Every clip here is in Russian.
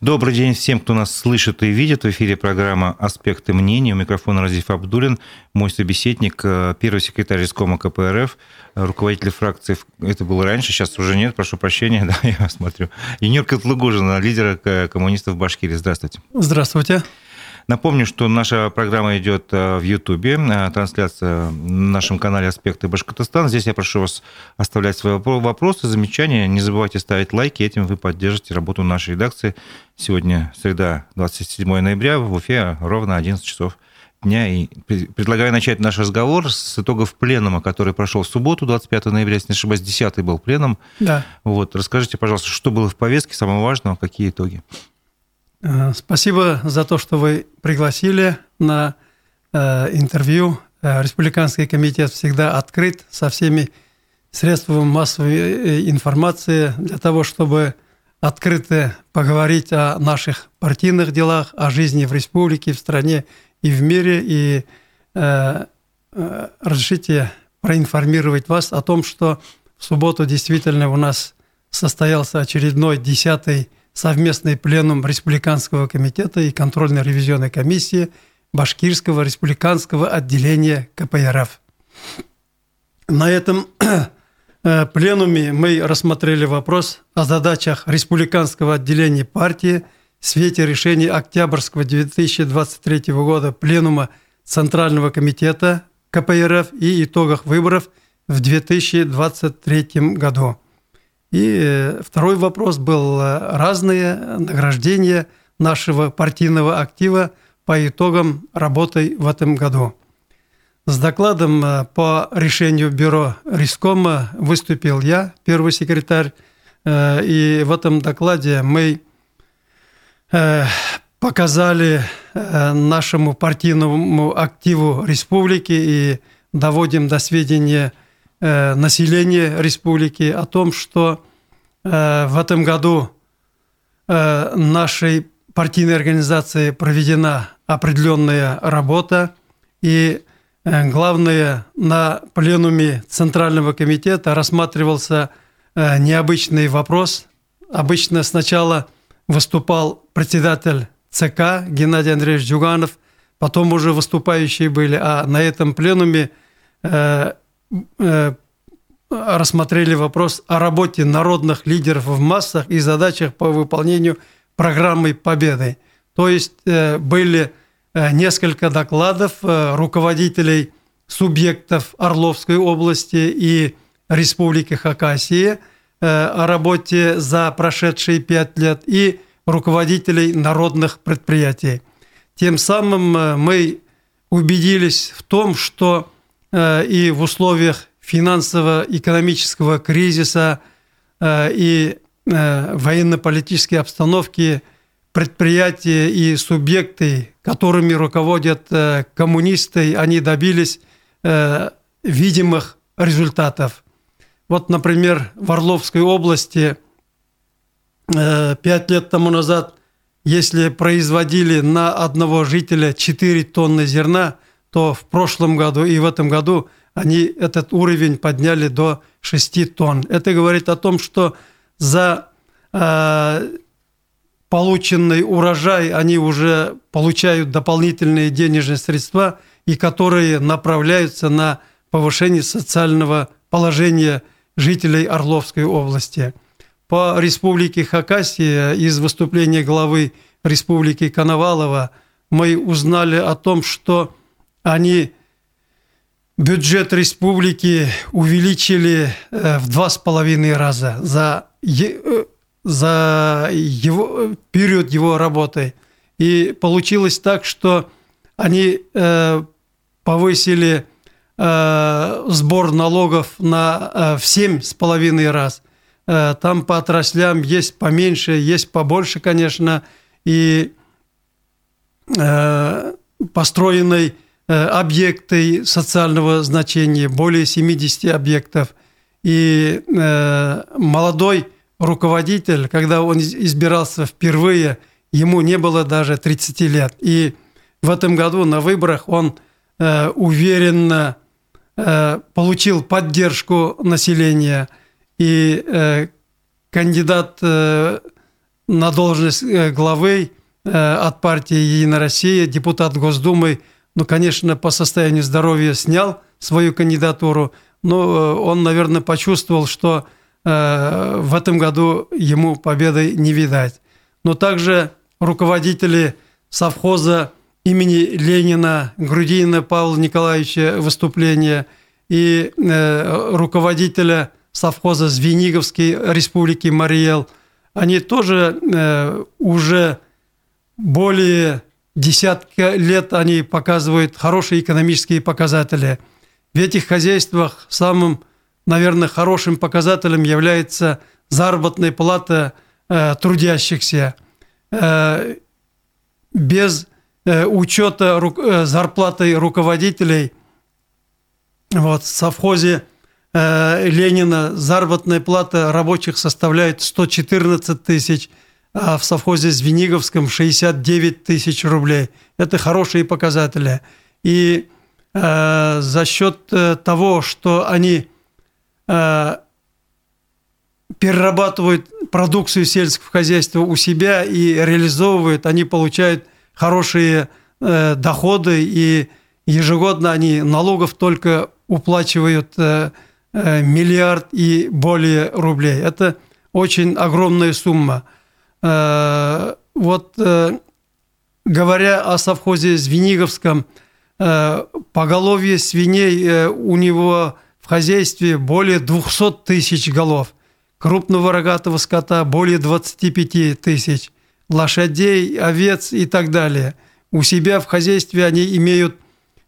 Добрый день всем, кто нас слышит и видит. В эфире программа «Аспекты мнений». У микрофона Разиф Абдулин, мой собеседник, э, первый секретарь Искома КПРФ, э, руководитель фракции, это было раньше, сейчас уже нет, прошу прощения, да, я смотрю. Юнир Котлыгужина, лидер э, коммунистов Башкирии. Здравствуйте. Здравствуйте. Напомню, что наша программа идет э, в Ютубе, э, трансляция на нашем канале «Аспекты Башкортостана». Здесь я прошу вас оставлять свои вопросы, замечания. Не забывайте ставить лайки, этим вы поддержите работу нашей редакции. Сегодня среда, 27 ноября, в Уфе ровно 11 часов дня. И предлагаю начать наш разговор с итогов пленума, который прошел в субботу, 25 ноября, если не ошибаюсь, 10 был пленум. Да. Вот, расскажите, пожалуйста, что было в повестке, самого важного, какие итоги? Э, спасибо за то, что вы пригласили на э, интервью. Э, Республиканский комитет всегда открыт со всеми средствами массовой информации для того, чтобы открыто поговорить о наших партийных делах, о жизни в республике, в стране и в мире. И э, разрешите проинформировать вас о том, что в субботу действительно у нас состоялся очередной десятый совместный пленум Республиканского комитета и контрольно-ревизионной комиссии Башкирского республиканского отделения КПРФ. На этом э, пленуме мы рассмотрели вопрос о задачах Республиканского отделения партии в свете решения Октябрьского 2023 года Пленума Центрального комитета КПРФ и итогах выборов в 2023 году. И э, второй вопрос был э, разные награждения нашего партийного актива по итогам работы в этом году. С докладом э, по решению бюро Рискома выступил я, первый секретарь, и в этом докладе мы показали нашему партийному активу республики и доводим до сведения Э, населения республики о том, что э, в этом году э, нашей партийной организации проведена определенная работа, и главное, на пленуме Центрального комитета рассматривался необычный вопрос. Обычно сначала выступал председатель ЦК Геннадий Андреевич Дюганов, потом уже выступающие были, а на этом пленуме Э, рассмотрели вопрос о работе народных лидеров в массах и задачах по выполнению программы Победы. То есть э, были э, несколько докладов руководителей субъектов Орловской области и Республики Хакасия о работе за прошедшие пять лет и руководителей народных предприятий. Тем самым мы убедились в том, что Э, и в условиях финансово-экономического кризиса э, и э, военно-политической обстановки предприятия и субъекты, которыми руководят коммунисты, они добились видимых результатов. Вот, например, в Орловской области пять лет тому назад, если производили на одного жителя 4 тонны зерна – то в прошлом году и в этом году они этот уровень подняли до 6 тонн. Это говорит о том, что за э, полученный урожай они уже получают дополнительные денежные средства, и которые направляются на повышение социального положения жителей Орловской области. По республике Хакасия из выступления главы республики Коновалова мы узнали о том, что они бюджет республики увеличили э, в два с половиной раза за, э, за его, период его работы. И получилось так, что они э, повысили сбор налогов на в семь с половиной раз. Там по отраслям есть поменьше, есть побольше, конечно, и построенной Э, объекты социального значения, более 70 объектов. И э, молодой руководитель, когда он избирался впервые, ему не было даже 30 лет. И в этом году на выборах он э, уверенно получил поддержку населения. И кандидат на должность главы от партии «Единая Россия», депутат Госдумы, ну, конечно, по состоянию здоровья снял свою кандидатуру, но он, наверное, почувствовал, что в этом году ему победы не видать. Но также руководители совхоза имени Ленина, Грудинина Павла Николаевича выступление и э, руководителя совхоза Звениговской республики Мариэл, они тоже э, уже более десятка лет они показывают хорошие экономические показатели. В этих хозяйствах самым, наверное, хорошим показателем является заработная плата э, трудящихся. Э, без Э, учета э, зарплаты руководителей. Вот, в совхозе э, Ленина заработная плата рабочих составляет 114 тысяч, а в совхозе Звениговском 69 тысяч рублей. Это хорошие показатели. И э, за счет того, что они э, перерабатывают продукцию сельского хозяйства у себя и реализовывают, они получают хорошие э, доходы, и ежегодно они налогов только уплачивают э, э, миллиард и более рублей. Это очень огромная сумма. Э, вот э, говоря о совхозе Звениговском, э, поголовье свиней у него в хозяйстве более 200 тысяч голов, крупного рогатого скота более 25 тысяч – лошадей, овец и так далее. У себя в хозяйстве они имеют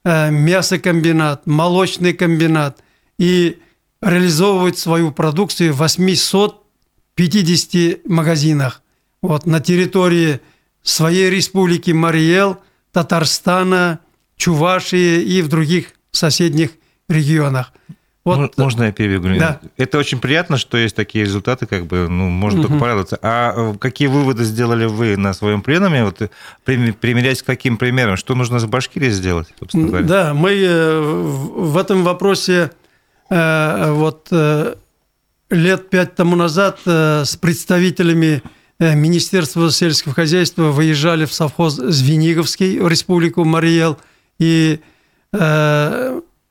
мясокомбинат, молочный комбинат и реализовывают свою продукцию в 850 магазинах. Вот, на территории своей республики Мариэл, Татарстана, Чувашии и в других соседних регионах. Вот, Можно я перебегу? Да. Это очень приятно, что есть такие результаты, как бы, ну, можно угу. только порадоваться. А э, какие выводы сделали вы на своем пленуме? Вот, э, примеряясь к каким примерам? Что нужно с Башкирией сделать, Да, мы э, в этом вопросе вот лет пять тому назад с представителями Министерства сельского хозяйства выезжали в совхоз Звениговский в Республику Мариэл, и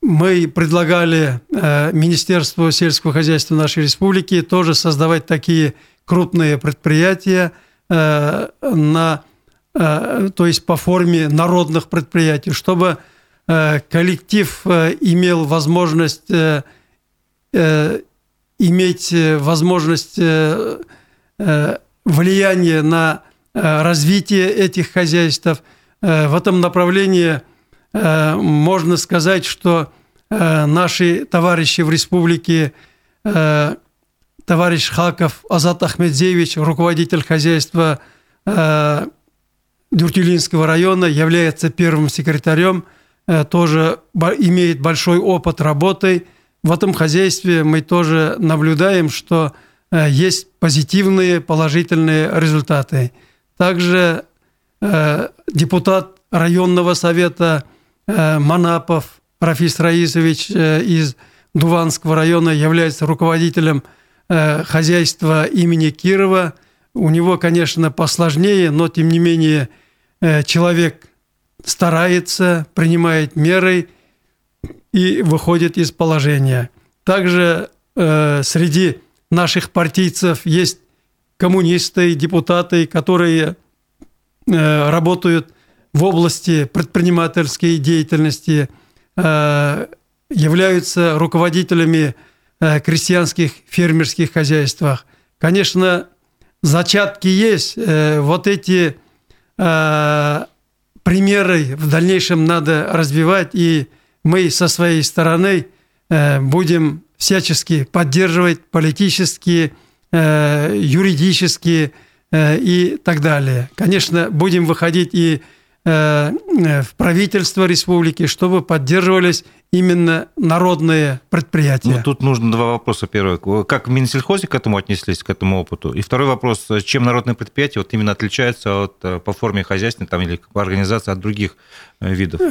мы предлагали э, Министерству сельского хозяйства нашей республики тоже создавать такие крупные предприятия э, на, э, то есть по форме народных предприятий, чтобы коллектив имел возможность иметь возможность влияния на развитие этих хозяйств. В этом направлении Э, можно сказать, что э, наши товарищи в республике, э, товарищ Хаков Азат Ахмедзевич, руководитель хозяйства Дюртюлинского района, является первым секретарем, тоже имеет большой опыт работы. В этом хозяйстве мы тоже наблюдаем, что есть позитивные, положительные результаты. Также депутат районного совета Э, Манапов Рафис Раисович э, из Дуванского района является руководителем э, хозяйства имени Кирова. У него, конечно, посложнее, но тем не менее человек старается, принимает меры и выходит из положения. Также среди наших партийцев есть коммунисты, депутаты, которые работают в области предпринимательской деятельности, э, являются руководителями э, крестьянских фермерских хозяйств. Конечно, зачатки есть. Э, вот эти примеры в дальнейшем надо развивать, и мы со своей стороны будем всячески поддерживать политические, юридические и так далее. Конечно, будем выходить и Э, э, в правительство республики, чтобы поддерживались именно народные предприятия. Ну, тут нужно два вопроса. Первый, как в Минсельхозе к этому отнеслись, к этому опыту? И второй вопрос, чем народные предприятия вот именно отличаются от, э, по форме хозяйства там, или организации от других видов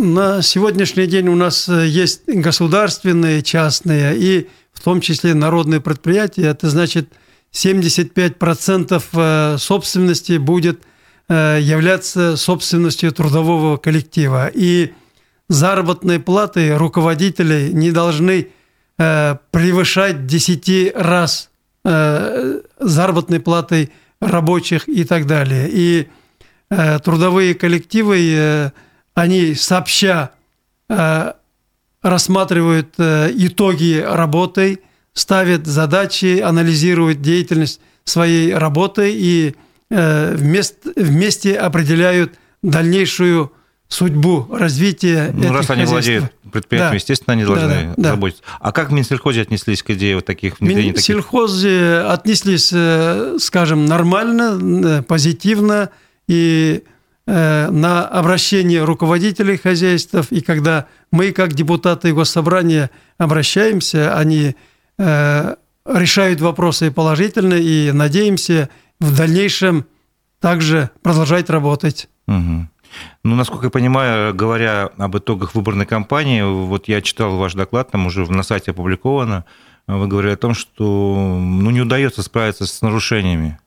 На сегодняшний день у нас есть государственные, частные и в том числе народные предприятия. Это значит, 75% собственности будет являться собственностью трудового коллектива. И заработные платы руководителей не должны превышать 10 раз заработной платы рабочих и так далее. И трудовые коллективы, они сообща рассматривают итоги работы, ставят задачи, анализируют деятельность своей работы и вместе, вместе определяют дальнейшую судьбу развития Ну, раз они владеют предприятием, да. естественно, они должны да, заботиться. А как в Минсельхозе отнеслись к идее вот таких внедрений? Минсельхозе таких... отнеслись, э, скажем, нормально, э, позитивно, и э, на обращение руководителей хозяйств, и когда мы, как депутаты Госсобрания, обращаемся, они решают вопросы положительно, и надеемся в дальнейшем также продолжать работать. Угу. Ну, насколько я понимаю, говоря об итогах выборной кампании, вот я читал ваш доклад, там уже на сайте опубликовано, вы говорили о том, что ну, не удается справиться с нарушениями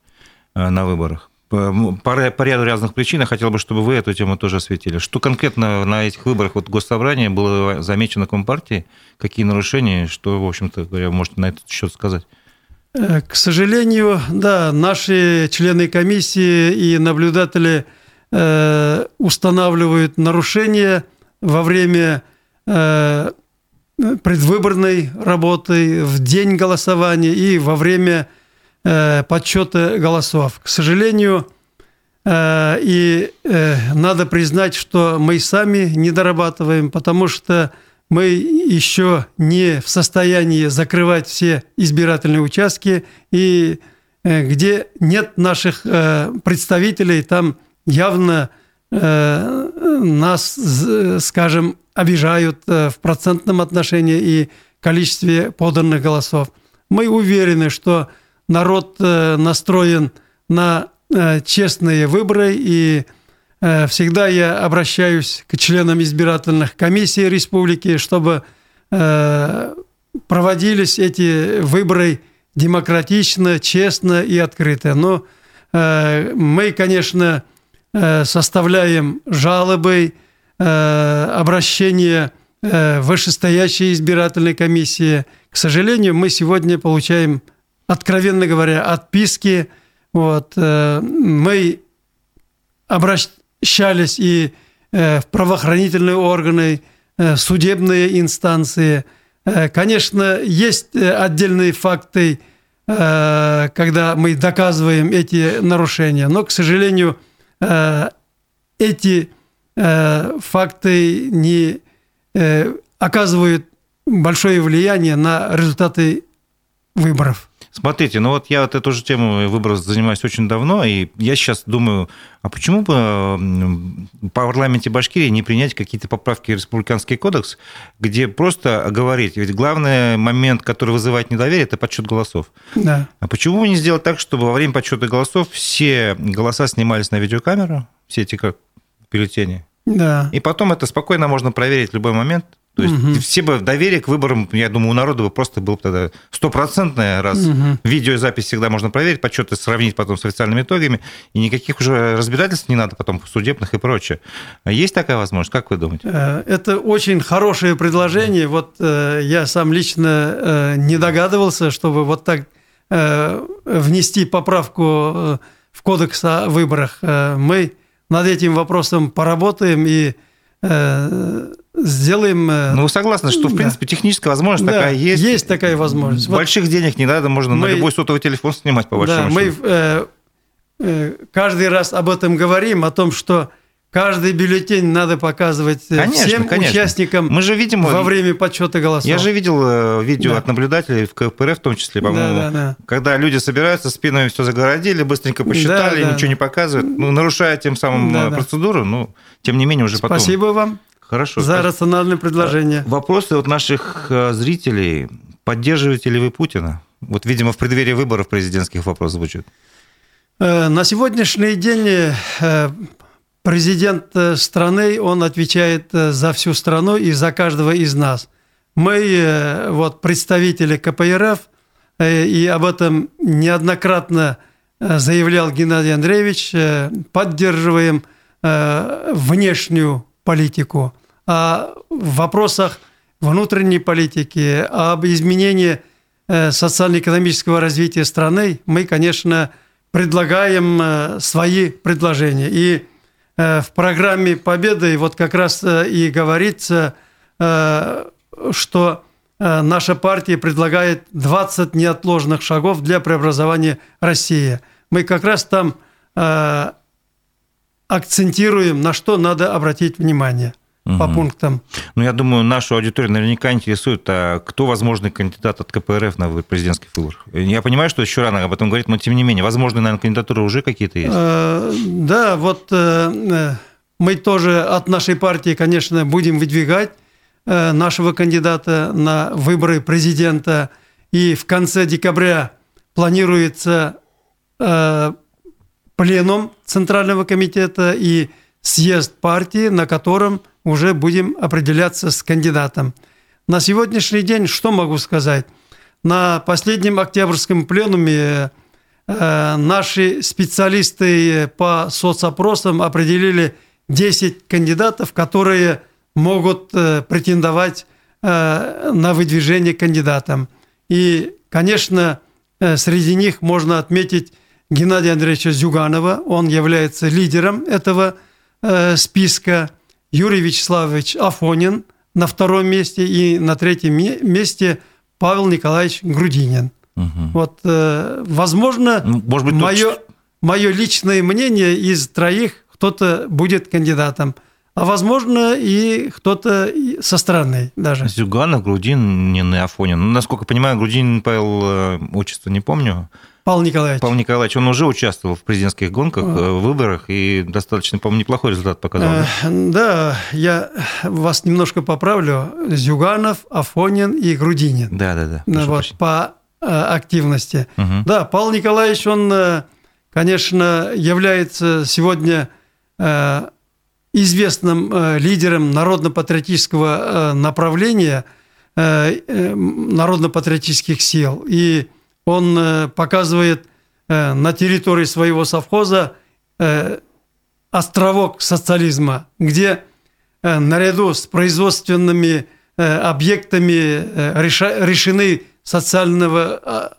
э, на выборах. По, по ряду разных причин я хотел бы, чтобы вы эту тему тоже осветили. Что конкретно на этих выборах вот Госсобрания было замечено Компартией? Какие нарушения? Что, в общем-то говоря, можете на этот счет сказать? Э, к сожалению, да, наши члены комиссии и наблюдатели – Э, устанавливают нарушения во время э, предвыборной работы, в день голосования и во время подсчета голосов. К сожалению, и надо признать, что мы сами не дорабатываем, потому что мы еще не в состоянии закрывать все избирательные участки, и где нет наших представителей, там явно э, нас, скажем, обижают э, в процентном отношении и количестве поданных голосов. Мы уверены, что народ э, настроен на честные выборы, и всегда я обращаюсь к членам избирательных комиссий республики, чтобы проводились эти выборы демократично, честно и открыто. Но мы, конечно, Э, составляем жалобы, э, обращения э, вышестоящей избирательной комиссии. К сожалению, мы сегодня получаем, откровенно говоря, отписки. Вот. Мы обращались и в правоохранительные органы, судебные инстанции. Конечно, есть отдельные факты, когда мы доказываем эти нарушения, но, к сожалению, Э, эти э, факты не э, оказывают большое влияние на результаты выборов. Смотрите, ну вот я вот эту же тему выборов занимаюсь очень давно, и я сейчас думаю, а почему бы в парламенте Башкирии не принять какие-то поправки в Республиканский кодекс, где просто говорить, ведь главный момент, который вызывает недоверие, это подсчет голосов. Да. А почему бы не сделать так, чтобы во время подсчета голосов все голоса снимались на видеокамеру, все эти как бюллетени? Да. И потом это спокойно можно проверить в любой момент, то есть угу. все бы доверие к выборам, я думаю, у народа бы просто было бы тогда стопроцентное, раз угу. видеозапись всегда можно проверить, подсчеты сравнить потом с официальными итогами, и никаких уже разбирательств не надо потом судебных и прочее. Есть такая возможность? Как вы думаете? Э, это очень хорошее предложение. Вот э, я сам лично э, не догадывался, чтобы вот так внести поправку в кодекс о выборах. Мы над этим вопросом поработаем и сделаем... Э, ну, вы согласны, что, в принципе, техническая возможность да, такая есть? есть такая возможность. Больших вот денег не надо, можно мы, на любой сотовый телефон снимать, по большому да, счету. Мы э, э, каждый раз об этом говорим, о том, что каждый бюллетень надо показывать э, конечно, всем конечно. участникам мы же видим, во время подсчета голосов. Я же видел э, видео да. от наблюдателей в КПРФ в том числе, по-моему, да, да, да. когда люди собираются, спинами все загородили, быстренько посчитали, да, да, ничего да. не показывают, ну, нарушая тем самым да, процедуру, но тем не менее уже Спасибо потом. Спасибо вам. Хорошо. За рациональное предложение. Вопросы от наших э, зрителей. Поддерживаете ли вы Путина? Вот, видимо, в преддверии выборов президентских вопрос звучит. Э, на сегодняшний день э, президент страны, он отвечает за всю страну и за каждого из нас. Мы, вот представители КПРФ, и об этом неоднократно заявлял Геннадий Андреевич, поддерживаем внешнюю политику. В вопросах внутренней политики, об изменении социально-экономического развития страны мы, конечно, предлагаем свои предложения. И в программе Победы вот как раз и говорится, что Э, наша партия предлагает 20 неотложных шагов для преобразования России. Мы как раз там э, акцентируем, на что надо обратить внимание угу. по пунктам. Ну, я думаю, нашу аудиторию наверняка интересует, а кто возможный кандидат от КПРФ на президентских выборах. Я понимаю, что еще рано об этом говорить, но тем не менее, возможные, наверное, кандидатуры уже какие-то есть? Э, да, вот мы тоже от нашей партии, конечно, будем выдвигать Э, нашего кандидата на выборы президента. И в конце декабря планируется э, пленум Центрального комитета и съезд партии, на котором уже будем определяться с кандидатом. На сегодняшний день что могу сказать? На последнем октябрьском пленуме э, наши специалисты по соцопросам определили 10 кандидатов, которые могут э, претендовать э, на выдвижение кандидатам. И, конечно, среди них можно отметить Геннадия Андреевича Зюганова. Он является лидером этого списка. Юрий Вячеславович Афонин на втором месте и на третьем месте Павел Николаевич Грудинин. Угу. Вот, возможно, ну, Может быть, мое, мое личное мнение из троих кто-то будет кандидатом – а возможно и кто-то со стороны даже. Зюганов, Грудин, не Афонин. Ну, насколько понимаю, Грудин Павел, э, отчество не помню. Павел Николаевич. Павел Николаевич, он уже участвовал в президентских гонках, а. выборах, и достаточно, по-моему, неплохой результат показал. Да? да, я вас немножко поправлю. Зюганов, Афонин и Грудинин. Да, да, да. Вот, прощения. по активности. Угу. Да, Павел Николаевич, он, конечно, является сегодня известным э, лидером народно-патриотического э, направления, э, народно-патриотических сил. И он показывает на территории своего совхоза островок социализма, где наряду с производственными объектами решены социального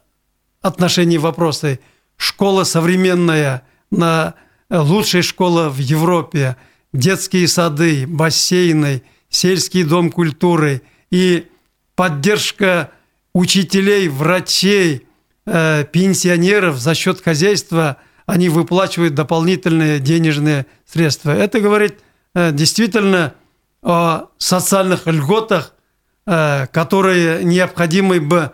отношения вопросы. Школа современная, на лучшая школа в Европе – детские сады, бассейны, сельский дом культуры и поддержка учителей, врачей, э, пенсионеров за счет хозяйства, они выплачивают дополнительные денежные средства. Это говорит э, действительно о социальных льготах, э, которые необходимы бы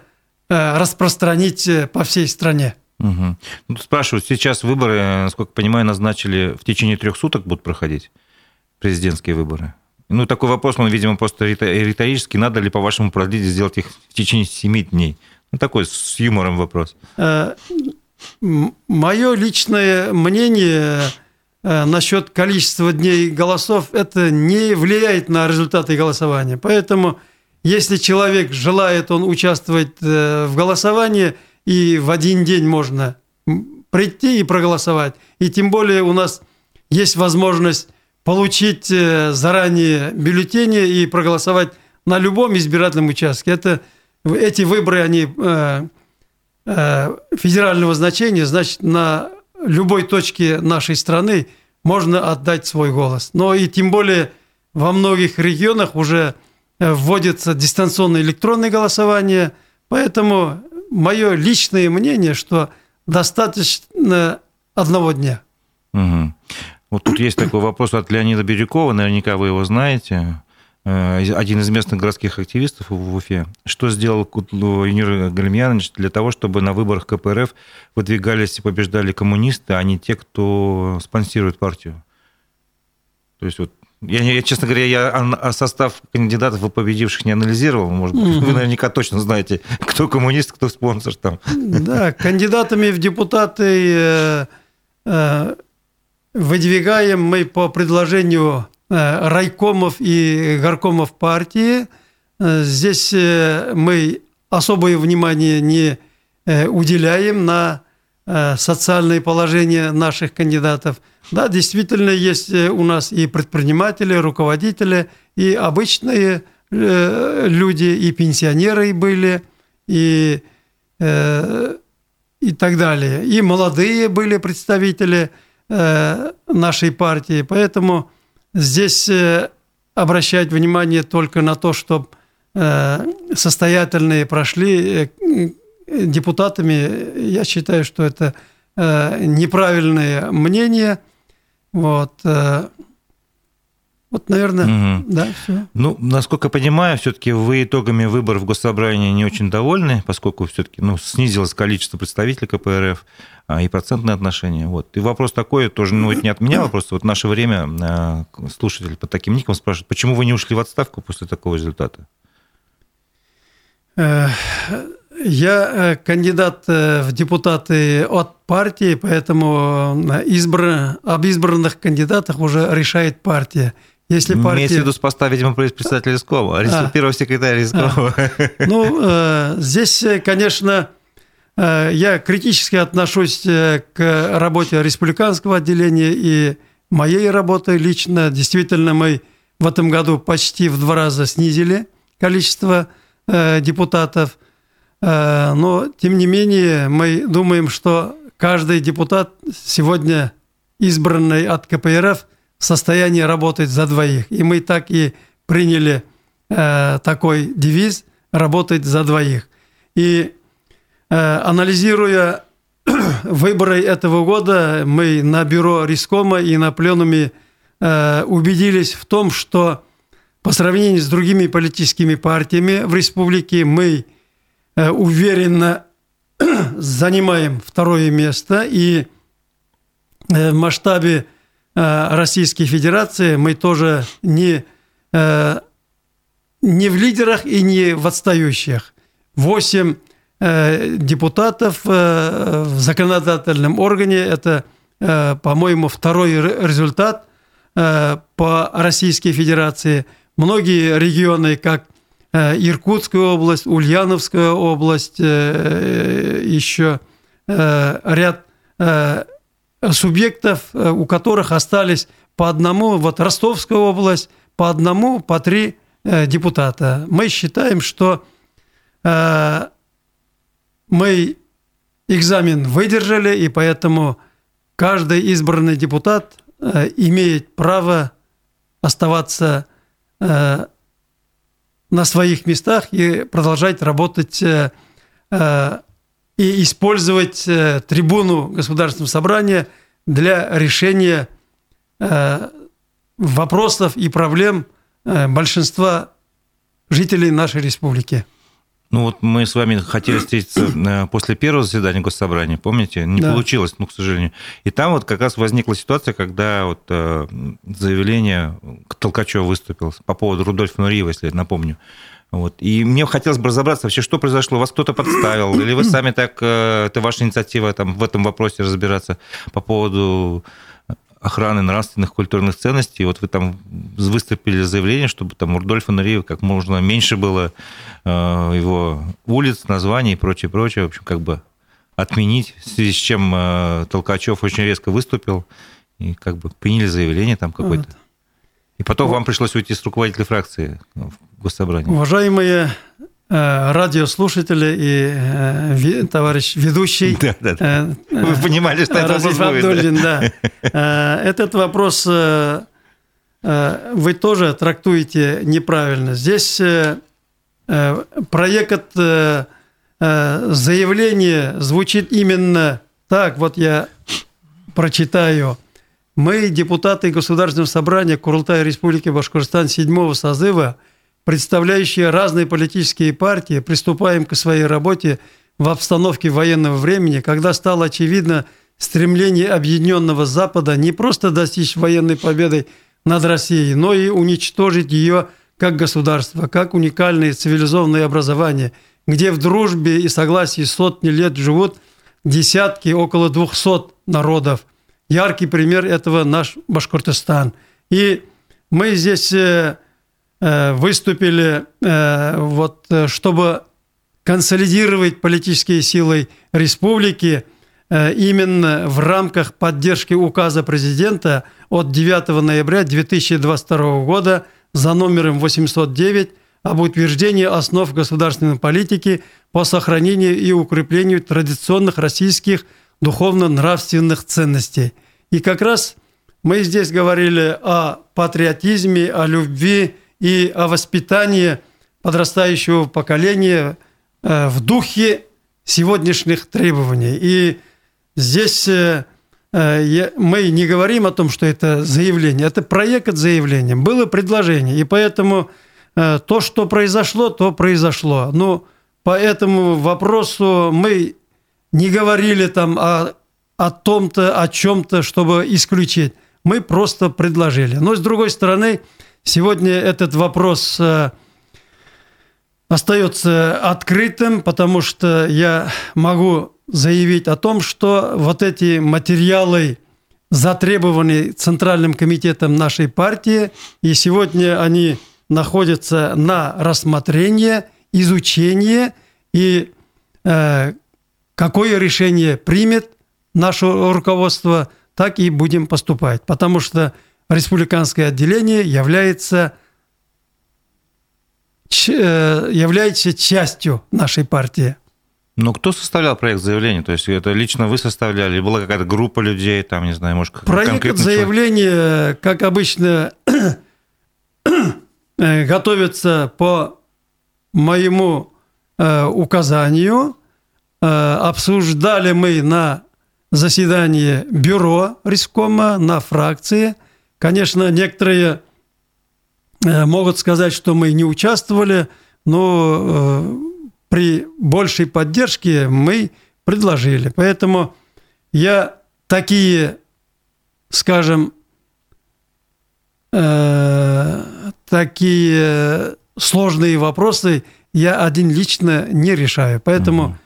распространить по всей стране. Угу. Ну, сейчас выборы, насколько понимаю, назначили в течение трех суток будут проходить? президентские выборы? Ну, такой вопрос, он, видимо, просто риторический. Надо ли, по-вашему, продлить, сделать их в течение семи дней? Ну, такой с юмором вопрос. Э, Мое личное мнение э, насчет количества дней голосов, это не влияет на результаты голосования. Поэтому, если человек желает, он участвовать э, в голосовании, и в один день можно прийти и проголосовать. И тем более у нас есть возможность получить заранее бюллетени и проголосовать на любом избирательном участке. Это, эти выборы, они э, э, федерального значения, значит, на любой точке нашей страны можно отдать свой голос. Но и тем более во многих регионах уже э, вводится дистанционное электронное голосование, поэтому мое личное мнение, что достаточно одного дня. Угу. Вот тут есть такой вопрос от Леонида Бирюкова, наверняка вы его знаете, один из местных городских активистов в Уфе. Что сделал Юнир Галимьянович для того, чтобы на выборах КПРФ выдвигались и побеждали коммунисты, а не те, кто спонсирует партию? То есть вот я, я, честно говоря, я состав кандидатов и победивших не анализировал. Может быть, mm-hmm. вы наверняка точно знаете, кто коммунист, кто спонсор там. Да, кандидатами в депутаты э, э, выдвигаем мы по предложению э, райкомов и горкомов партии. Э, здесь э, мы особое внимание не уделяем на социальное положение наших кандидатов. Да, действительно, есть у нас и предприниматели, руководители, и обычные люди, и пенсионеры были, и, и так далее. И молодые были представители нашей партии. Поэтому здесь обращать внимание только на то, чтобы э, состоятельные прошли э, депутатами, я считаю, что это э, неправильное мнение. Вот. Вот, наверное, угу. да, все. Ну, насколько я понимаю, все-таки вы итогами выборов в Госсобрании не очень довольны, поскольку все-таки ну, снизилось количество представителей КПРФ а, и процентные отношения. Вот. И вопрос такой, тоже ну, это не от меня вопрос, вот в наше время а, слушатель под таким ником спрашивает, почему вы не ушли в отставку после такого результата? Э, я э, кандидат э, в депутаты от партии, поэтому избран, об избранных кандидатах уже решает партия. Если партия... Имеется в виду с поста, видимо, председателя Рискова, а, первого секретаря Рискова. А. Ну, э, здесь, конечно, э, я критически отношусь э, к работе республиканского отделения и моей работы лично. Действительно, мы в этом году почти в два раза снизили количество депутатов. Но, тем не менее, мы думаем, что каждый депутат сегодня избранный от КПРФ – в состоянии работать за двоих. И мы так и приняли э, такой девиз «работать за двоих». И э, анализируя выборы этого года, мы на бюро Рискома и на пленуме э, убедились в том, что по сравнению с другими политическими партиями в республике мы э, уверенно занимаем второе место и э, в масштабе Российской Федерации мы тоже не, э, не в лидерах и не в отстающих. Восемь э, депутатов в законодательном органе – это, по-моему, второй результат по Российской Федерации. Многие регионы, как Иркутская область, Ульяновская область, еще ряд субъектов, э, у которых остались по одному, вот Ростовская область, по одному, по три э, депутата. Мы считаем, что э, мы экзамен выдержали, и поэтому каждый избранный депутат имеет право оставаться на своих местах и продолжать работать и использовать э, трибуну Государственного собрания для решения э, вопросов и проблем э, большинства жителей нашей республики. Ну вот мы с вами хотели встретиться после первого заседания Госсобрания, помните? Не да. получилось, ну, к сожалению. И там вот как раз возникла ситуация, когда вот заявление Толкачев выступил по поводу Рудольфа Нуриева, если я напомню. Вот. И мне хотелось бы разобраться вообще, что произошло. Вас кто-то подставил? Или вы сами так, э, это ваша инициатива там, в этом вопросе разбираться по поводу охраны нравственных культурных ценностей. Вот вы там выступили заявление, чтобы там у Рудольфа Нуриева как можно меньше было э, его улиц, названий и прочее, прочее. В общем, как бы отменить, в связи с чем э, Толкачев очень резко выступил и как бы приняли заявление там какое-то. Вот. И потом вот. вам пришлось уйти с руководителя фракции Госсобрания. Уважаемые э, радиослушатели и э, товарищ ведущий. Да, да, да. Э, Вы понимали, что это вопрос Абдуллин, да. да. Этот вопрос вы тоже трактуете неправильно. Здесь проект заявления звучит именно так, вот я прочитаю – мы, депутаты Государственного собрания Курултая Республики Башкортостан седьмого созыва, представляющие разные политические партии, приступаем к своей работе в обстановке военного времени, когда стало очевидно стремление Объединенного Запада не просто достичь военной победы над Россией, но и уничтожить ее как государство, как уникальное цивилизованное образование, где в дружбе и согласии сотни лет живут десятки, около двухсот народов – Яркий пример этого наш Башкортостан. И мы здесь э, выступили, э, вот, чтобы консолидировать политические силы республики именно в рамках поддержки указа президента от 9 ноября 2022 года за номером 809 об утверждении основ государственной политики по сохранению и укреплению традиционных российских духовно-нравственных ценностей. И как раз мы здесь говорили о патриотизме, о любви и о воспитании подрастающего поколения э, в духе сегодняшних требований. И здесь э, э, мы не говорим о том, что это заявление, это проект заявления, было предложение, и поэтому то, что произошло, то произошло. Но по этому вопросу мы не говорили там о, о том-то, о чем-то, чтобы исключить мы просто предложили. Но с другой стороны, сегодня этот вопрос э, остается открытым, потому что я могу заявить о том, что вот эти материалы затребованы Центральным комитетом нашей партии, и сегодня они находятся на рассмотрении, изучении, и э, какое решение примет наше руководство, так и будем поступать, потому что республиканское отделение является, э, является частью нашей партии. Но кто составлял проект заявления? То есть это лично вы составляли? Была какая-то группа людей, там, не знаю, может, Проект заявления, как обычно, э, готовится по моему э, указанию. Обсуждали мы на заседание бюро Рискома на фракции. Конечно, некоторые э, могут сказать, что мы не участвовали, но э, при большей поддержке мы предложили. Поэтому я такие, скажем, э, такие сложные вопросы я один лично не решаю. Поэтому угу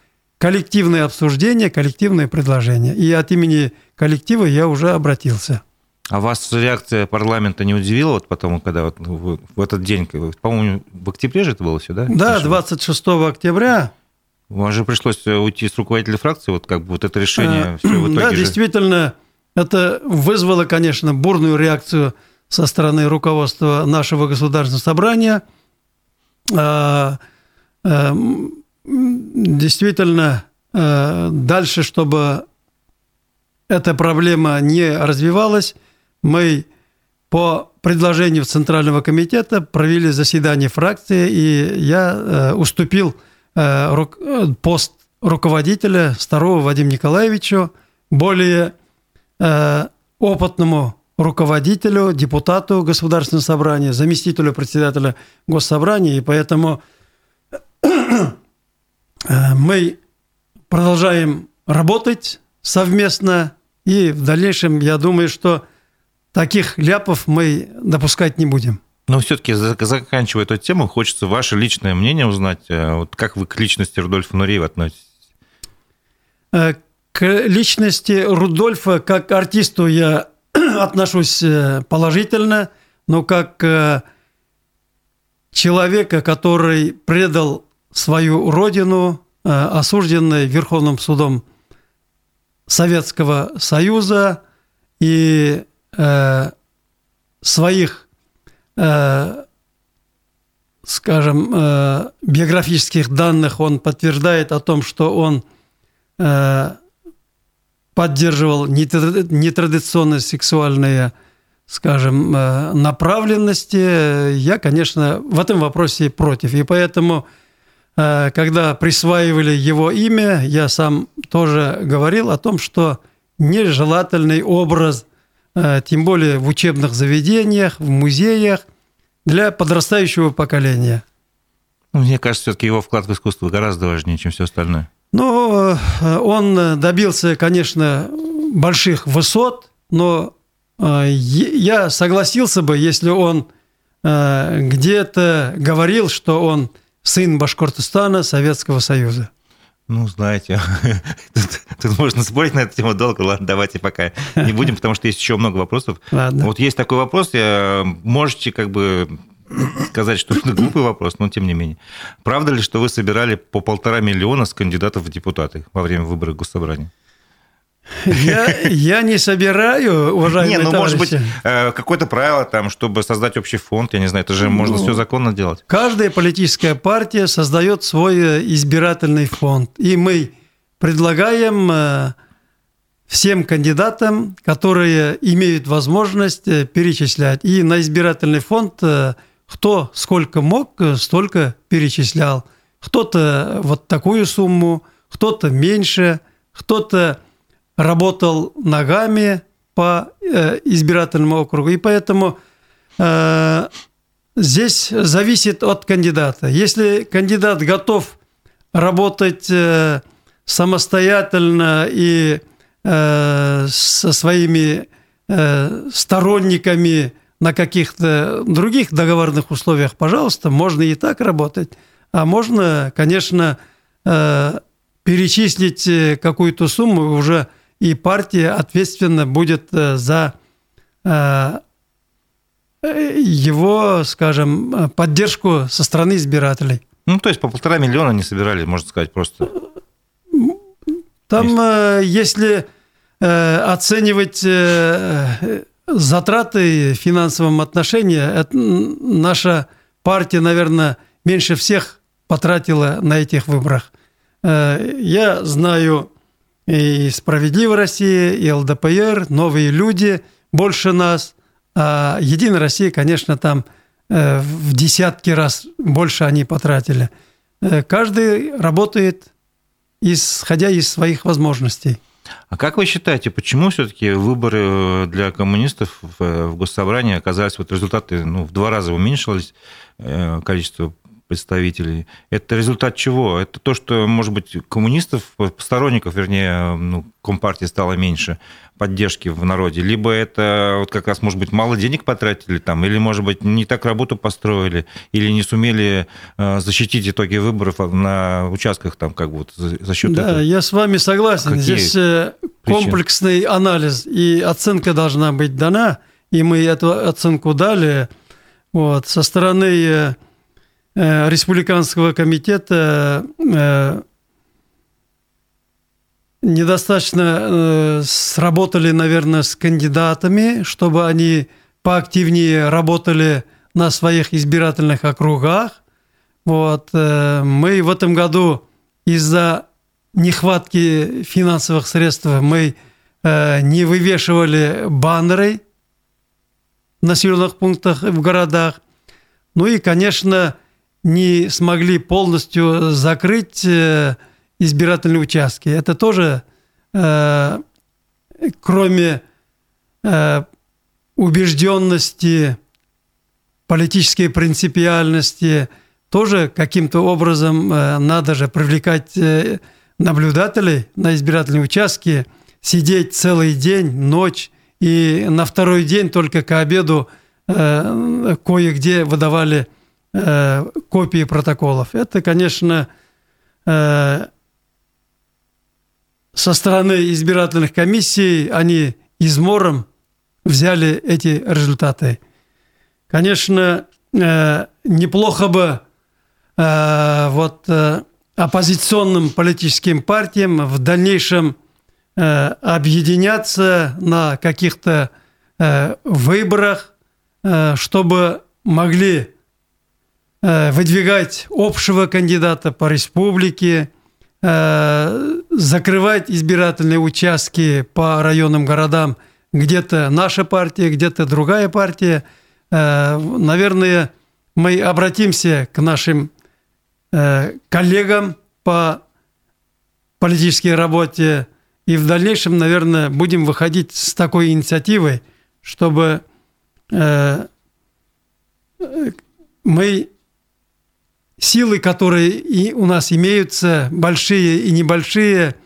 коллективное обсуждение, коллективное предложение. И от имени коллектива я уже обратился. А вас реакция парламента не удивила, вот потом, когда вот в этот день, по-моему, в октябре же это было все, да? Да, 26 октября. Вам же пришлось уйти с руководителя фракции, вот как бы вот это решение все в итоге Да, же... действительно, это вызвало, конечно, бурную реакцию со стороны руководства нашего государственного собрания. А, а, действительно э, дальше, чтобы эта проблема не развивалась, мы по предложению Центрального комитета провели заседание фракции, и я э, уступил э, пост руководителя Старого Вадиму Николаевичу, более опытному руководителю, депутату Государственного собрания, заместителю председателя Госсобрания, и поэтому Э, мы продолжаем работать совместно, и в дальнейшем, я думаю, что таких ляпов мы допускать не будем. Но все-таки, заканчивая эту тему, хочется ваше личное мнение узнать. Э, вот как вы к личности Рудольфа Нуреева относитесь? Э, к личности Рудольфа, как артисту, я отношусь положительно, но как человека, который предал свою родину, э, осужденной Верховным судом Советского Союза и э, своих, э, скажем, э, биографических данных он подтверждает о том, что он э, поддерживал нетрадиционные сексуальные, скажем, э, направленности. Я, конечно, в этом вопросе против. И поэтому Э, когда присваивали его имя, я сам тоже говорил о том, что нежелательный образ, тем более в учебных заведениях, в музеях, для подрастающего поколения. Ну, мне кажется, все-таки его вклад в искусство гораздо важнее, чем все остальное. Ну, э, он добился, конечно, больших высот, но я согласился бы, если он где-то говорил, что он сын Башкортостана Советского Союза. Ну, знаете, тут, тут можно спорить на эту тему долго. Ладно, давайте пока не будем, потому что есть еще много вопросов. Ладно. Вот есть такой вопрос, можете как бы сказать, что это глупый вопрос, но тем не менее. Правда ли, что вы собирали по полтора миллиона с кандидатов в депутаты во время выборов Госсобрания? Я, я не собираю, уважаемые Не, ну, товарищи. может быть, э, какое-то правило там, чтобы создать общий фонд, я не знаю, это же можно ну, все законно делать. Каждая политическая партия создает свой э, избирательный фонд. И мы предлагаем э, всем кандидатам, которые имеют возможность перечислять. И на избирательный фонд кто сколько мог, столько перечислял. Кто-то вот такую сумму, кто-то меньше, кто-то работал ногами по э, избирательному округу. И поэтому э, здесь зависит от кандидата. Если кандидат готов работать э, самостоятельно и со своими сторонниками на каких-то других договорных условиях, пожалуйста, можно и так работать. А можно, конечно, перечислить какую-то сумму уже и партия ответственно будет э, за э, его, скажем, поддержку со стороны избирателей. Ну, то есть по полтора миллиона не собирали, можно сказать, просто. Там, если, если оценивать затраты в финансовом отношении, это наша партия, наверное, меньше всех потратила на этих выборах. Я знаю и «Справедливая Россия», и ЛДПР, новые люди, больше нас. А «Единая Россия», конечно, там э, в десятки раз больше они потратили. Э, каждый работает, исходя из своих возможностностей. А как вы считаете, почему все-таки выборы э, для коммунистов в Госсобрании оказались, вот результаты ну, в два раза уменьшилось количество представителей. Это результат чего? Это то, что, может быть, коммунистов, сторонников, вернее, ну, Компартии стало меньше поддержки в народе, либо это вот как раз, может быть, мало денег потратили там, или, может быть, не так работу построили, или не сумели э, защитить итоги выборов на участках там как бы вот за счет Да, этого. я с вами согласен. Какие Здесь э, комплексный причин? анализ и оценка должна быть дана, и мы эту оценку дали. Вот, со стороны Э, республиканского комитета э, недостаточно э, сработали, наверное, с кандидатами, чтобы они поактивнее работали на своих избирательных округах. Вот. Мы в этом году из-за нехватки финансовых средств мы не вывешивали баннеры в населенных пунктах в городах. Ну и, конечно, не смогли полностью закрыть э, избирательные участки. Это тоже, э, кроме э, убежденности, политической принципиальности, тоже каким-то образом надо же привлекать наблюдателей на избирательные участки, сидеть целый день, ночь, и на второй день только к обеду кое-где выдавали Э, копии протоколов. Это, конечно, э, со стороны избирательных комиссий они измором взяли эти результаты. Конечно, э, неплохо бы вот оппозиционным политическим партиям в дальнейшем объединяться на каких-то выборах, чтобы могли Э, выдвигать общего кандидата по республике, э, закрывать избирательные участки по районным городам, где-то наша партия, где-то другая партия. Э, наверное, мы обратимся к нашим коллегам по политической работе и в дальнейшем, наверное, будем выходить с такой инициативой, чтобы мы силы, которые и у нас имеются, большие и небольшие,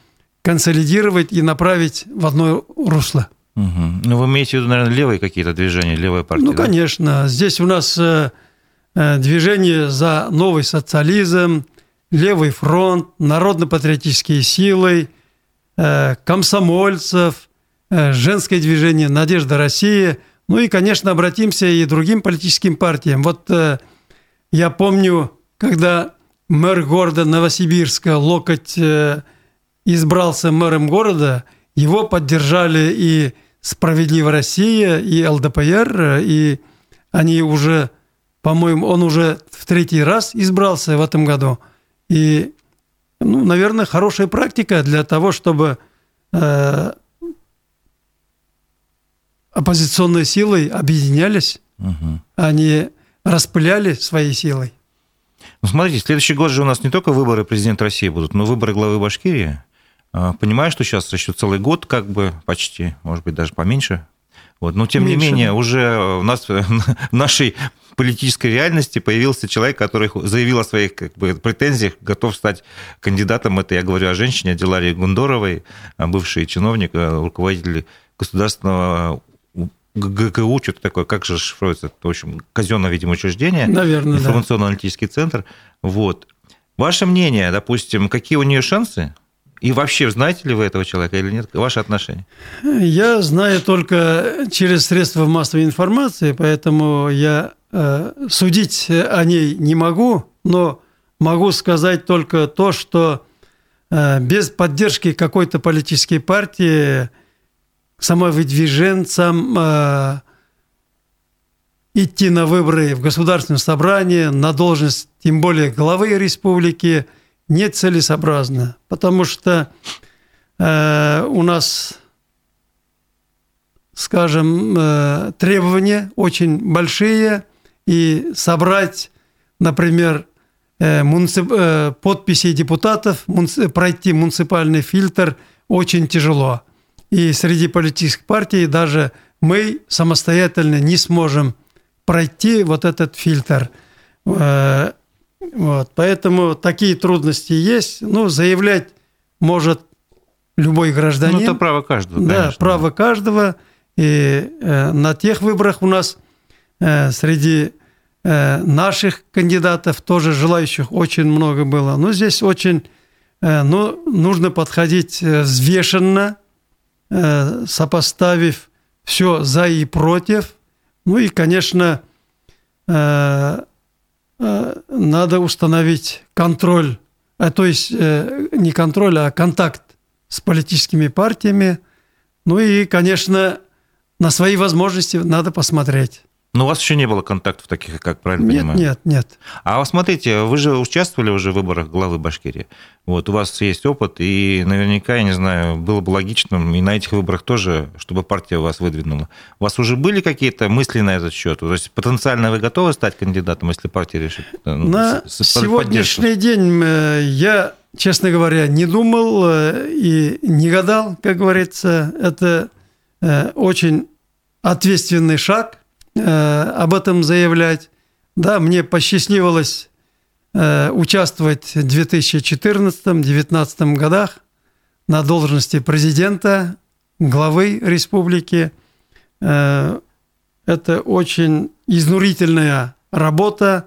консолидировать и направить в одно русло. Угу. Ну, вы имеете в виду, наверное, левые какие-то движения, левая партия? Ну, да? конечно. Здесь у нас э, э, движение за новый социализм, левый фронт, народно-патриотические силы, э, комсомольцев, женское движение «Надежда России». Ну и, конечно, обратимся и другим политическим партиям. Вот я помню, когда мэр города Новосибирска Локоть э, избрался мэром города, его поддержали и «Справедливая Россия», и ЛДПР, и они уже, по-моему, он уже в третий раз избрался в этом году. И, ну, наверное, хорошая практика для того, чтобы э, оппозиционной силой объединялись, угу. они распыляли своей силой. Ну, смотрите, следующий год же у нас не только выборы президента России будут, но выборы главы Башкирии. А, понимаю, что сейчас еще целый год, как бы почти, может быть, даже поменьше. Вот. Но тем Меньше. не менее, уже у нас в нашей политической реальности появился человек, который заявил о своих как бы, претензиях, готов стать кандидатом. Это я говорю о женщине, о Диларе Гундоровой, бывший чиновник, э, руководитель государственного ГКУ, что-то такое, как же шифруется, в общем, казенное, видимо, учреждение. Наверное, Информационно-аналитический да. центр. Вот. Ваше мнение, допустим, какие у нее шансы? И вообще, знаете ли вы этого человека или нет? Ваши отношения? Я знаю только через средства массовой информации, поэтому я э, судить о ней не могу, но могу сказать только то, что э, без поддержки какой-то политической партии самовыдвиженцам э, идти на выборы в государственное собрание, на должность, тем более главы республики, нецелесообразно, потому что э, у нас, скажем, э, требования очень большие, и собрать, например, э, муници... э, подписи депутатов, муници... пройти муниципальный фильтр очень тяжело. И среди политических партий даже мы самостоятельно не сможем пройти вот этот фильтр. Э, вот, поэтому такие трудности есть. Ну, заявлять может любой гражданин. Ну, это право каждого, конечно. Да, право каждого. И э, на тех выборах у нас э, среди э, наших кандидатов тоже желающих очень много было. Но здесь очень э, ну, нужно подходить э, взвешенно, сопоставив все за и против. Ну и, конечно, э, э, надо установить контроль, то есть не контроль, а контакт с политическими партиями. Ну и, конечно, на свои возможности надо посмотреть. Но у вас еще не было контактов таких, как правильно нет, понимаю? Нет, нет. А смотрите, вы же участвовали уже в выборах главы Башкирии. Вот, у вас есть опыт, и наверняка, я не знаю, было бы логичным и на этих выборах тоже, чтобы партия вас выдвинула. У вас уже были какие-то мысли на этот счет? То есть потенциально вы готовы стать кандидатом, если партия решит? Э, ну, на сегодняшний день э, я, честно говоря, не думал э, и не гадал, как говорится. Это очень ответственный шаг – Э, об этом заявлять. Да, мне посчастливилось э, участвовать в 2014-2019 годах на должности президента, главы республики. Э, это очень изнурительная работа,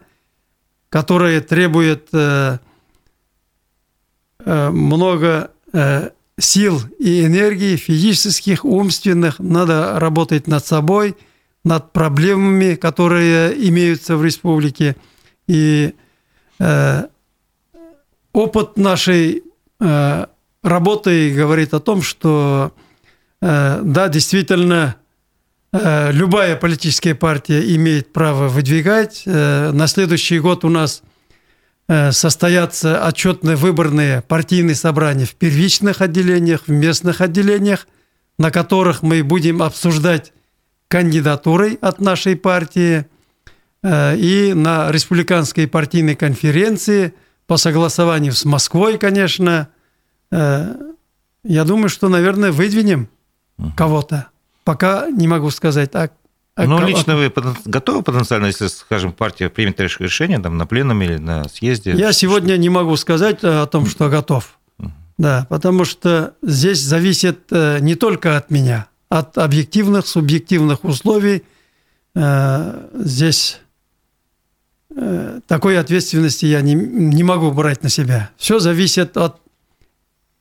которая требует много сил и энергии физических, умственных. Надо работать над собой – над проблемами, которые имеются в республике. И э, опыт нашей э, работы говорит о том, что э, да, действительно, э, любая политическая партия имеет право выдвигать. Э, на следующий год у нас э, состоятся отчетные выборные партийные собрания в первичных отделениях, в местных отделениях, на которых мы будем обсуждать кандидатурой от нашей партии э, и на республиканской партийной конференции по согласованию с Москвой, конечно. Э, я думаю, что, наверное, выдвинем угу. кого-то. Пока не могу сказать. А, а ну, лично вы готовы потенциально, если, скажем, партия примет решение там, на пленуме или на съезде? Я сегодня не могу сказать о том, что готов. Да, потому что здесь зависит э, не только от меня, от объективных, субъективных условий. Э, здесь э, такой ответственности я не, не могу брать на себя. Все зависит от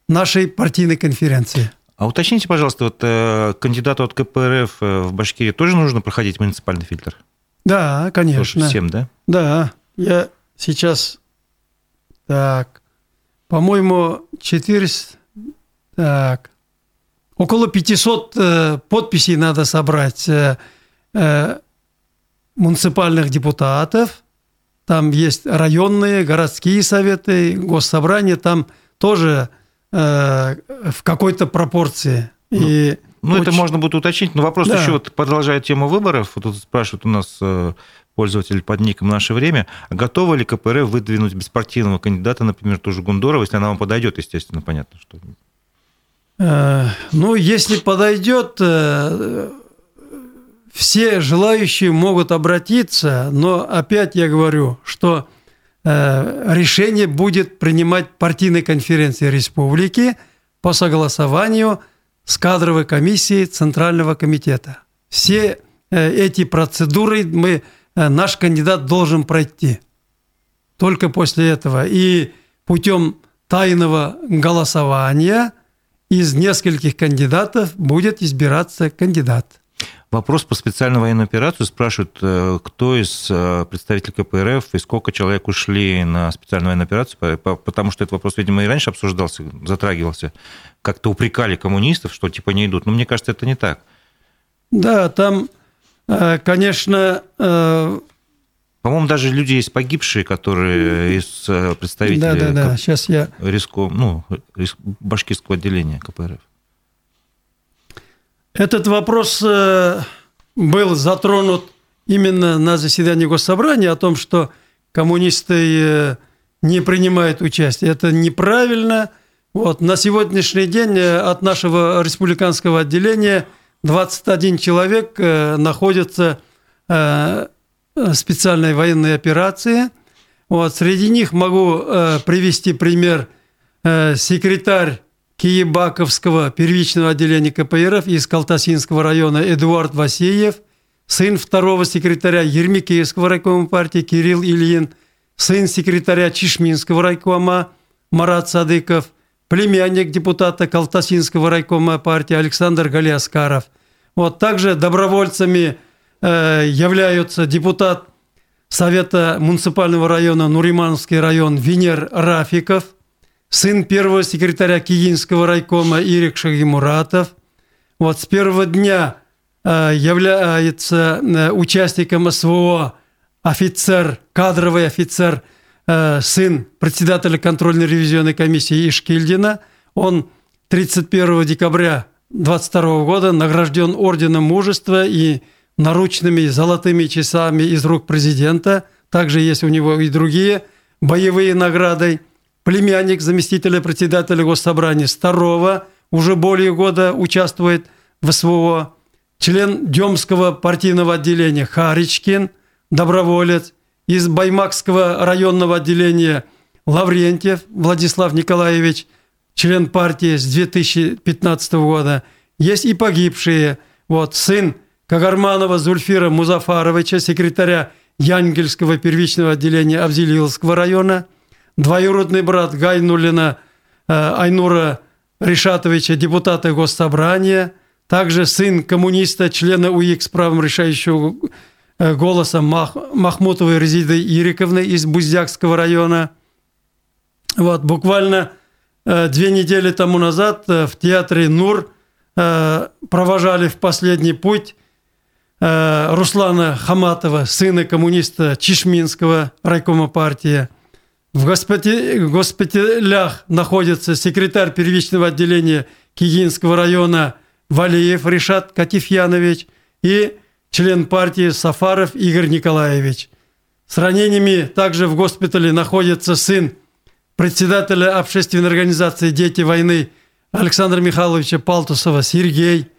нашей партийной конференции. А уточните, пожалуйста, вот э, кандидату от КПРФ э, в Башкирии тоже нужно проходить муниципальный фильтр? Да, конечно. Тоже всем, да? Да, я сейчас... Так, по-моему, 400... Так, около 500 э, подписей надо собрать э, э, муниципальных депутатов. Там есть районные, городские советы, госсобрания. Там тоже Э, в какой-то пропорции. Ну, и ну, очень... это можно будет уточнить, но вопрос да. еще вот продолжает тему выборов. Вот тут спрашивают у нас пользователь под ником «Наше время», готова ли КПРФ выдвинуть беспартийного кандидата, например, тоже Гундорова, если она вам подойдет, естественно, понятно, что... Э, ну, если подойдет, все желающие могут обратиться, но опять я говорю, что Э, решение будет принимать партийная конференция республики по согласованию с кадровой комиссией Центрального комитета. Все э, эти процедуры мы, э, наш кандидат должен пройти. Только после этого. И путем тайного голосования из нескольких кандидатов будет избираться кандидат. Вопрос по специальной военной операции спрашивают, э, кто из э, представителей КПРФ и сколько человек ушли на специальную военную операцию, потому что этот вопрос, видимо, и раньше обсуждался, затрагивался. Как-то упрекали коммунистов, что типа не идут. Но мне кажется, это не так. Да, там, э, конечно... По-моему, даже люди есть погибшие, которые из представителей да, да, да. Сейчас я... риско, ну, башкирского отделения КПРФ. Этот вопрос э, был затронут именно на заседании Госсобрания о том, что коммунисты э, не принимают участие. Это неправильно. Вот. На сегодняшний день э, от нашего республиканского отделения 21 человек находятся в специальной военной операции. Вот. Среди них могу привести пример секретарь Киебаковского первичного отделения КПРФ из Калтасинского района Эдуард Васильев, сын второго секретаря Ермикеевского райкома партии Кирилл Ильин, сын секретаря Чешминского райкома Марат Садыков, племянник депутата Калтасинского райкома партии Александр Галиаскаров. Вот также добровольцами э, являются депутат Совета муниципального района Нуримановский район Венер Рафиков – сын первого секретаря Киинского райкома Ирик Шагимуратов. Вот с первого дня э, является э, участником СВО офицер, кадровый офицер, э, сын председателя контрольной ревизионной комиссии Ишкильдина. Он 31 декабря 22 года награжден орденом мужества и наручными золотыми часами из рук президента. Также есть у него и другие боевые награды племянник заместителя председателя Госсобрания Старова, уже более года участвует в СВО, член Демского партийного отделения Харичкин, доброволец, из Баймакского районного отделения Лаврентьев Владислав Николаевич, член партии с 2015 года. Есть и погибшие. Вот сын Кагарманова Зульфира Музафаровича, секретаря Янгельского первичного отделения Абзелиловского района – двоюродный брат Гайнулина э, Айнура Решатовича, депутата Госсобрания, также сын коммуниста, члена УИК с правом решающего э, голоса Мах, Махмутовой Резиды Ириковны из Буздякского района. Вот, буквально э, две недели тому назад в театре «Нур» провожали в последний путь Руслана Хаматова, сына коммуниста Чешминского райкома партии – в госпиталях находится секретарь первичного отделения Кигинского района Валиев Ришат Катифьянович и член партии Сафаров Игорь Николаевич. С ранениями также в госпитале находится сын председателя общественной организации «Дети войны» Александра Михайловича Палтусова Сергей.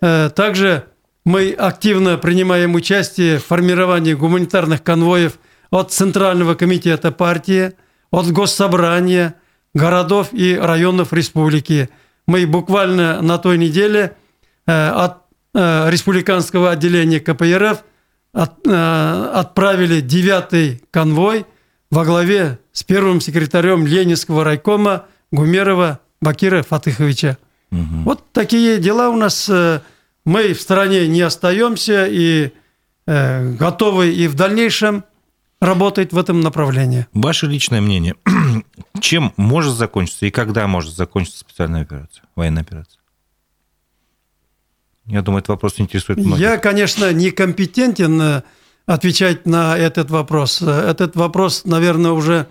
Э, также мы активно принимаем участие в формировании гуманитарных конвоев от Центрального комитета партии – от госсобрания, городов и районов республики. Мы буквально на той неделе э, от э, республиканского отделения КПРФ э, отправили девятый конвой во главе с первым секретарем Ленинского райкома Гумерова Бакира Фатыховича. Угу. Вот такие дела у нас. Мы в стране не остаемся и готовы и в дальнейшем работать в этом направлении. Ваше личное мнение, чем может закончиться и когда может закончиться специальная операция, военная операция? Я думаю, этот вопрос интересует многих. Я, конечно, некомпетентен э, отвечать на этот вопрос. Этот вопрос, наверное, уже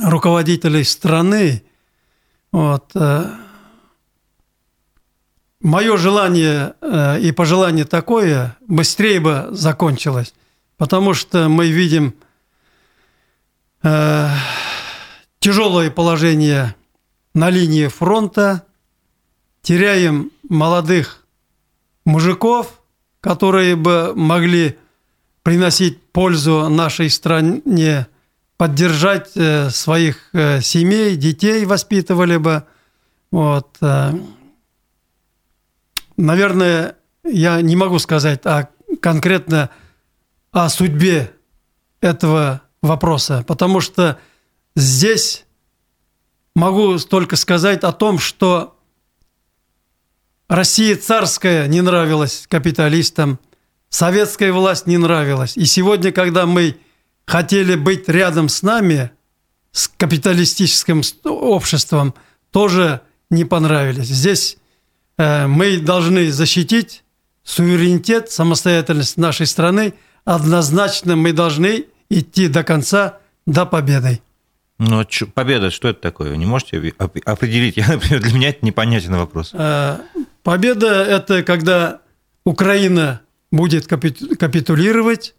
руководителей страны. Вот. Э, Мое желание э, и пожелание такое, быстрее бы закончилось, потому что мы видим тяжелое положение на линии фронта, теряем молодых мужиков, которые бы могли приносить пользу нашей стране, поддержать э, своих э, семей, детей воспитывали бы. Вот. Наверное, я не могу сказать а конкретно о судьбе этого вопроса, потому что здесь могу только сказать о том, что Россия царская не нравилась капиталистам, советская власть не нравилась. И сегодня, когда мы хотели быть рядом с нами, с капиталистическим обществом, тоже не понравились. Здесь мы должны защитить суверенитет, самостоятельность нашей страны. Однозначно мы должны идти до конца, до победы. Ну, а победа, что это такое? Вы не можете определить? Я, например, для меня это непонятный вопрос. Э, Победа – это когда Украина будет капитулировать,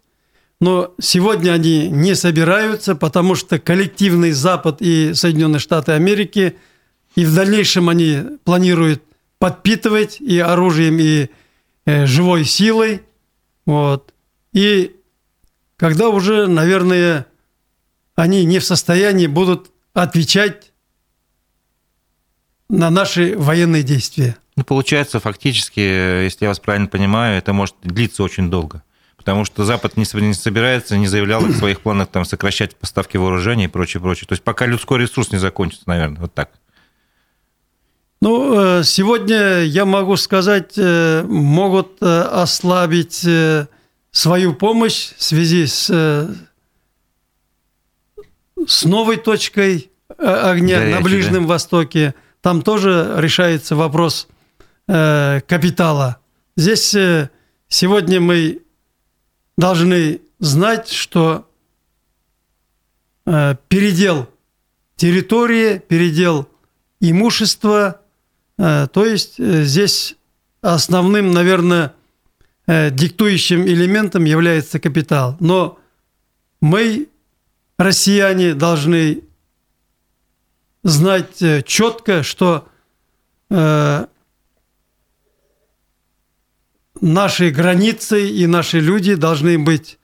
но сегодня они не собираются, потому что коллективный Запад и Соединенные Штаты Америки, и в дальнейшем они планируют подпитывать и оружием, и э, живой силой. Вот. И когда уже, наверное, они не в состоянии будут отвечать на наши военные действия. Ну, получается, фактически, если я вас правильно понимаю, это может длиться очень долго. Потому что Запад не собирается, не заявлял о своих планах там, сокращать поставки вооружений и прочее, прочее. То есть пока людской ресурс не закончится, наверное, вот так. Ну, э, сегодня, я могу сказать, э, могут э, ослабить свою помощь в связи с, с новой точкой огня Горячий, на Ближнем да? Востоке. Там тоже решается вопрос капитала. Здесь сегодня мы должны знать, что передел территории, передел имущества, то есть здесь основным, наверное, диктующим элементом является капитал. Но мы, россияне, должны знать четко, что наши границы и наши люди должны быть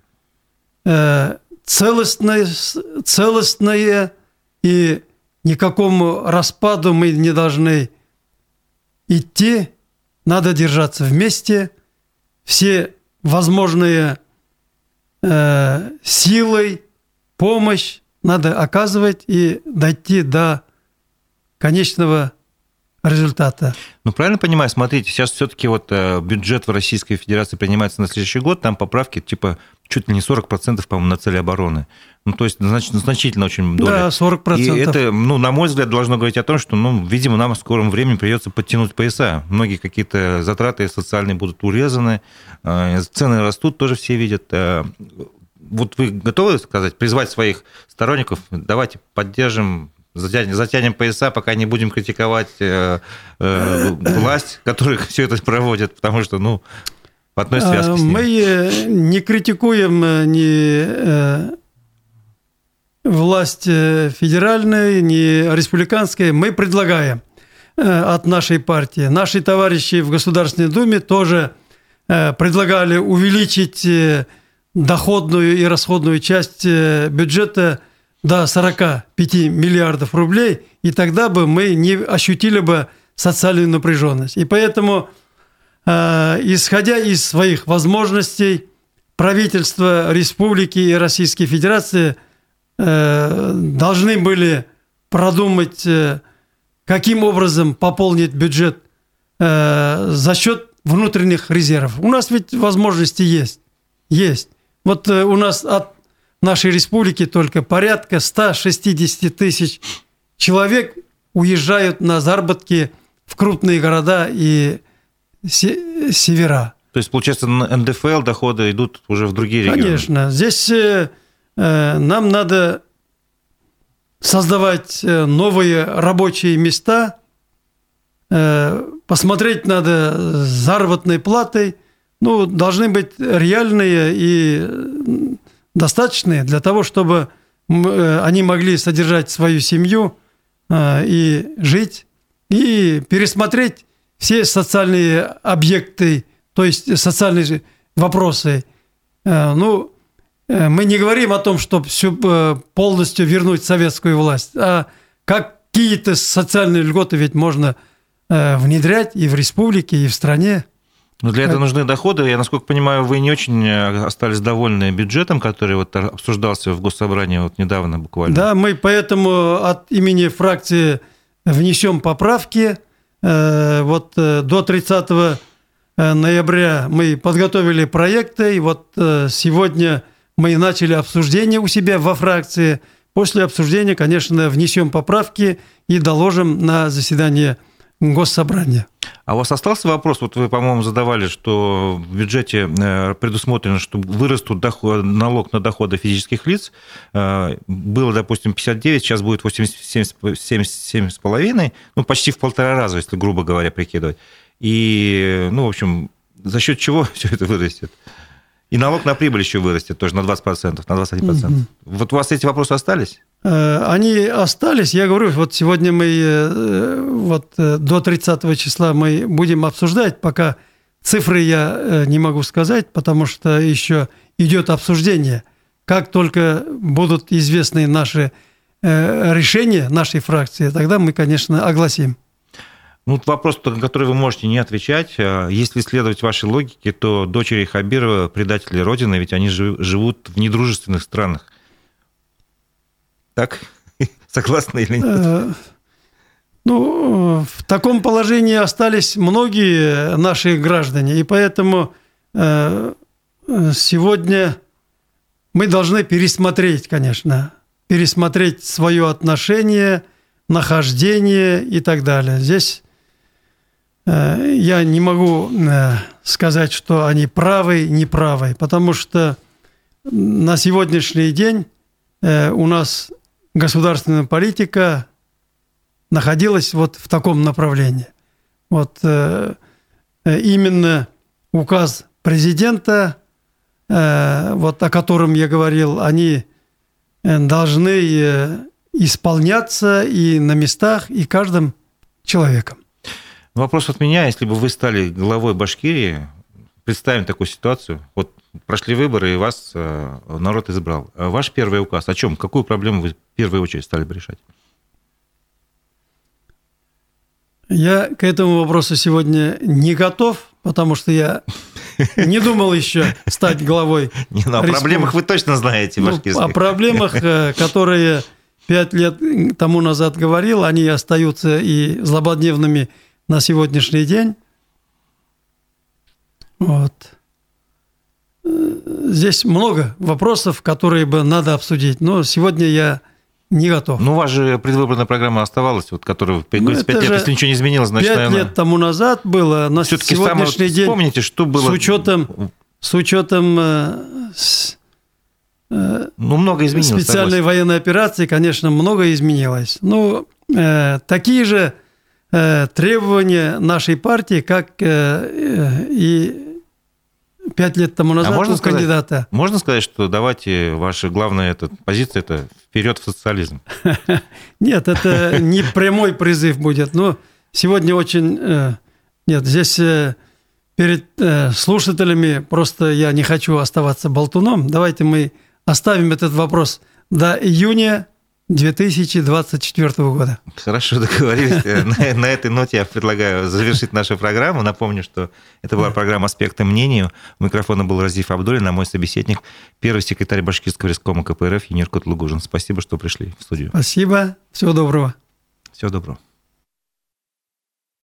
э, целостные, целостные, и никакому распаду мы не должны идти. Надо держаться вместе. Все возможные э, силой, помощь надо оказывать и дойти до конечного результата. Ну, правильно понимаю, смотрите, сейчас все-таки вот э, бюджет в Российской Федерации принимается на следующий год, там поправки типа чуть ли не 40%, по-моему, на цели обороны. Ну, то есть, значит, значительно очень доля. Да, 40%. И это, ну, на мой взгляд, должно говорить о том, что, ну, видимо, нам в скором времени придется подтянуть пояса. Многие какие-то затраты социальные будут урезаны, э, цены растут, тоже все видят. Э, вот вы готовы сказать, призвать своих сторонников, давайте поддержим затянем, затянем пояса, пока не будем критиковать э, э, власть, которая все это проводит, потому что, ну, в одной связке. Мы э, не критикуем э, ни власть федеральную, ни республиканскую, мы предлагаем от нашей партии. Наши товарищи в Государственной Думе тоже предлагали увеличить доходную и расходную часть бюджета – до 45 миллиардов рублей, и тогда бы мы не ощутили бы социальную напряженность. И поэтому, э, исходя из своих возможностей, правительство республики и Российской Федерации э, должны были продумать, э, каким образом пополнить бюджет э, за счет внутренних резервов. У нас ведь возможности есть. Есть. Вот э, у нас от нашей республики только порядка 160 тысяч человек уезжают на заработки в крупные города и севера. То есть, получается, на НДФЛ доходы идут уже в другие регионы? Конечно. Здесь э, э, нам надо создавать э, новые рабочие места, э, посмотреть надо заработной платой. Ну, должны быть реальные и достаточные для того, чтобы э, они могли содержать свою семью и жить, и пересмотреть все социальные объекты, то есть социальные вопросы. Ну, мы не говорим о том, чтобы полностью вернуть советскую власть, а какие-то социальные льготы ведь можно Э, внедрять и в республике, и в стране. Но для этого нужны доходы. Я, насколько понимаю, вы не очень э, остались довольны бюджетом, который вот обсуждался в Госсобрании вот недавно буквально. Да, мы поэтому от имени фракции внесем поправки. Э, вот до 30 ноября мы подготовили проекты, и вот сегодня мы начали обсуждение у себя во фракции. После обсуждения, конечно, внесем поправки и доложим на заседание госсобрания. А у вас остался вопрос, вот вы, по-моему, задавали, что в бюджете э, предусмотрено, что вырастут доход, налог на доходы физических лиц. Э, было, допустим, 59, сейчас будет 87,5, ну, почти в полтора раза, если грубо говоря, прикидывать. И, ну, в общем, за счет чего все это вырастет? И налог на прибыль еще вырастет тоже на 20%, на 21%. Угу. Вот у вас эти вопросы остались? Э, они остались. Я говорю, вот сегодня мы э, вот э, до 30 числа мы будем обсуждать, пока цифры я не могу сказать, потому что еще идет обсуждение. Как только будут известны наши решения нашей фракции, тогда мы, конечно, огласим. Ну, вопрос, на который вы можете не отвечать. Если следовать вашей логике, то дочери Хабирова предатели Родины, ведь они живут в недружественных странах. Так? Согласны или нет? Э, ну, в таком положении остались многие наши граждане, и поэтому э, сегодня мы должны пересмотреть, конечно, пересмотреть свое отношение, нахождение и так далее. Здесь Э, я не могу сказать, что они правы, неправы, потому что на сегодняшний день у нас государственная политика находилась вот в таком направлении. Вот именно указ президента, вот о котором я говорил, они должны исполняться и на местах, и каждым человеком. Вопрос от меня, если бы вы стали главой Башкирии, представим такую ситуацию, вот прошли выборы, и вас э, народ избрал. А ваш первый указ о чем? Какую проблему вы в первую очередь стали бы решать? Я к этому вопросу сегодня не готов, потому что я не думал еще стать главой. Не, ну, о проблемах вы точно знаете, ну, О проблемах, э, которые пять лет тому назад говорил, они остаются и злободневными на сегодняшний день. Вот. Здесь много вопросов, которые бы надо обсудить, но сегодня я не готов. Ну, у вас же предвыборная программа оставалась, вот, которая, ну, 5 лет, если ничего не изменилось, значит, 5 наверное... лет тому назад было, на сегодняшний день... Вспомните, что было... С учетом, с учетом э, э, ну, много изменилось. Специальной согласен. военной операции, конечно, много изменилось. Ну, э, такие же Э, требования нашей партии, как э, э, и пять лет тому назад а можно сказать, кандидата. Можно сказать, что давайте ваша главная эта позиция это вперед в социализм? Нет, это не прямой призыв будет. Но сегодня очень нет, здесь перед слушателями просто я не хочу оставаться болтуном. Давайте мы оставим этот вопрос до июня 2024 года. Хорошо, договорились. на, на этой ноте я предлагаю завершить нашу программу. Напомню, что это была программа «Аспекты мнению». У микрофона был Разиф Абдулин, а мой собеседник – первый секретарь Башкирского рискома КПРФ Енир Котлугужин. Спасибо, что пришли в студию. Спасибо. Всего доброго. Всего доброго.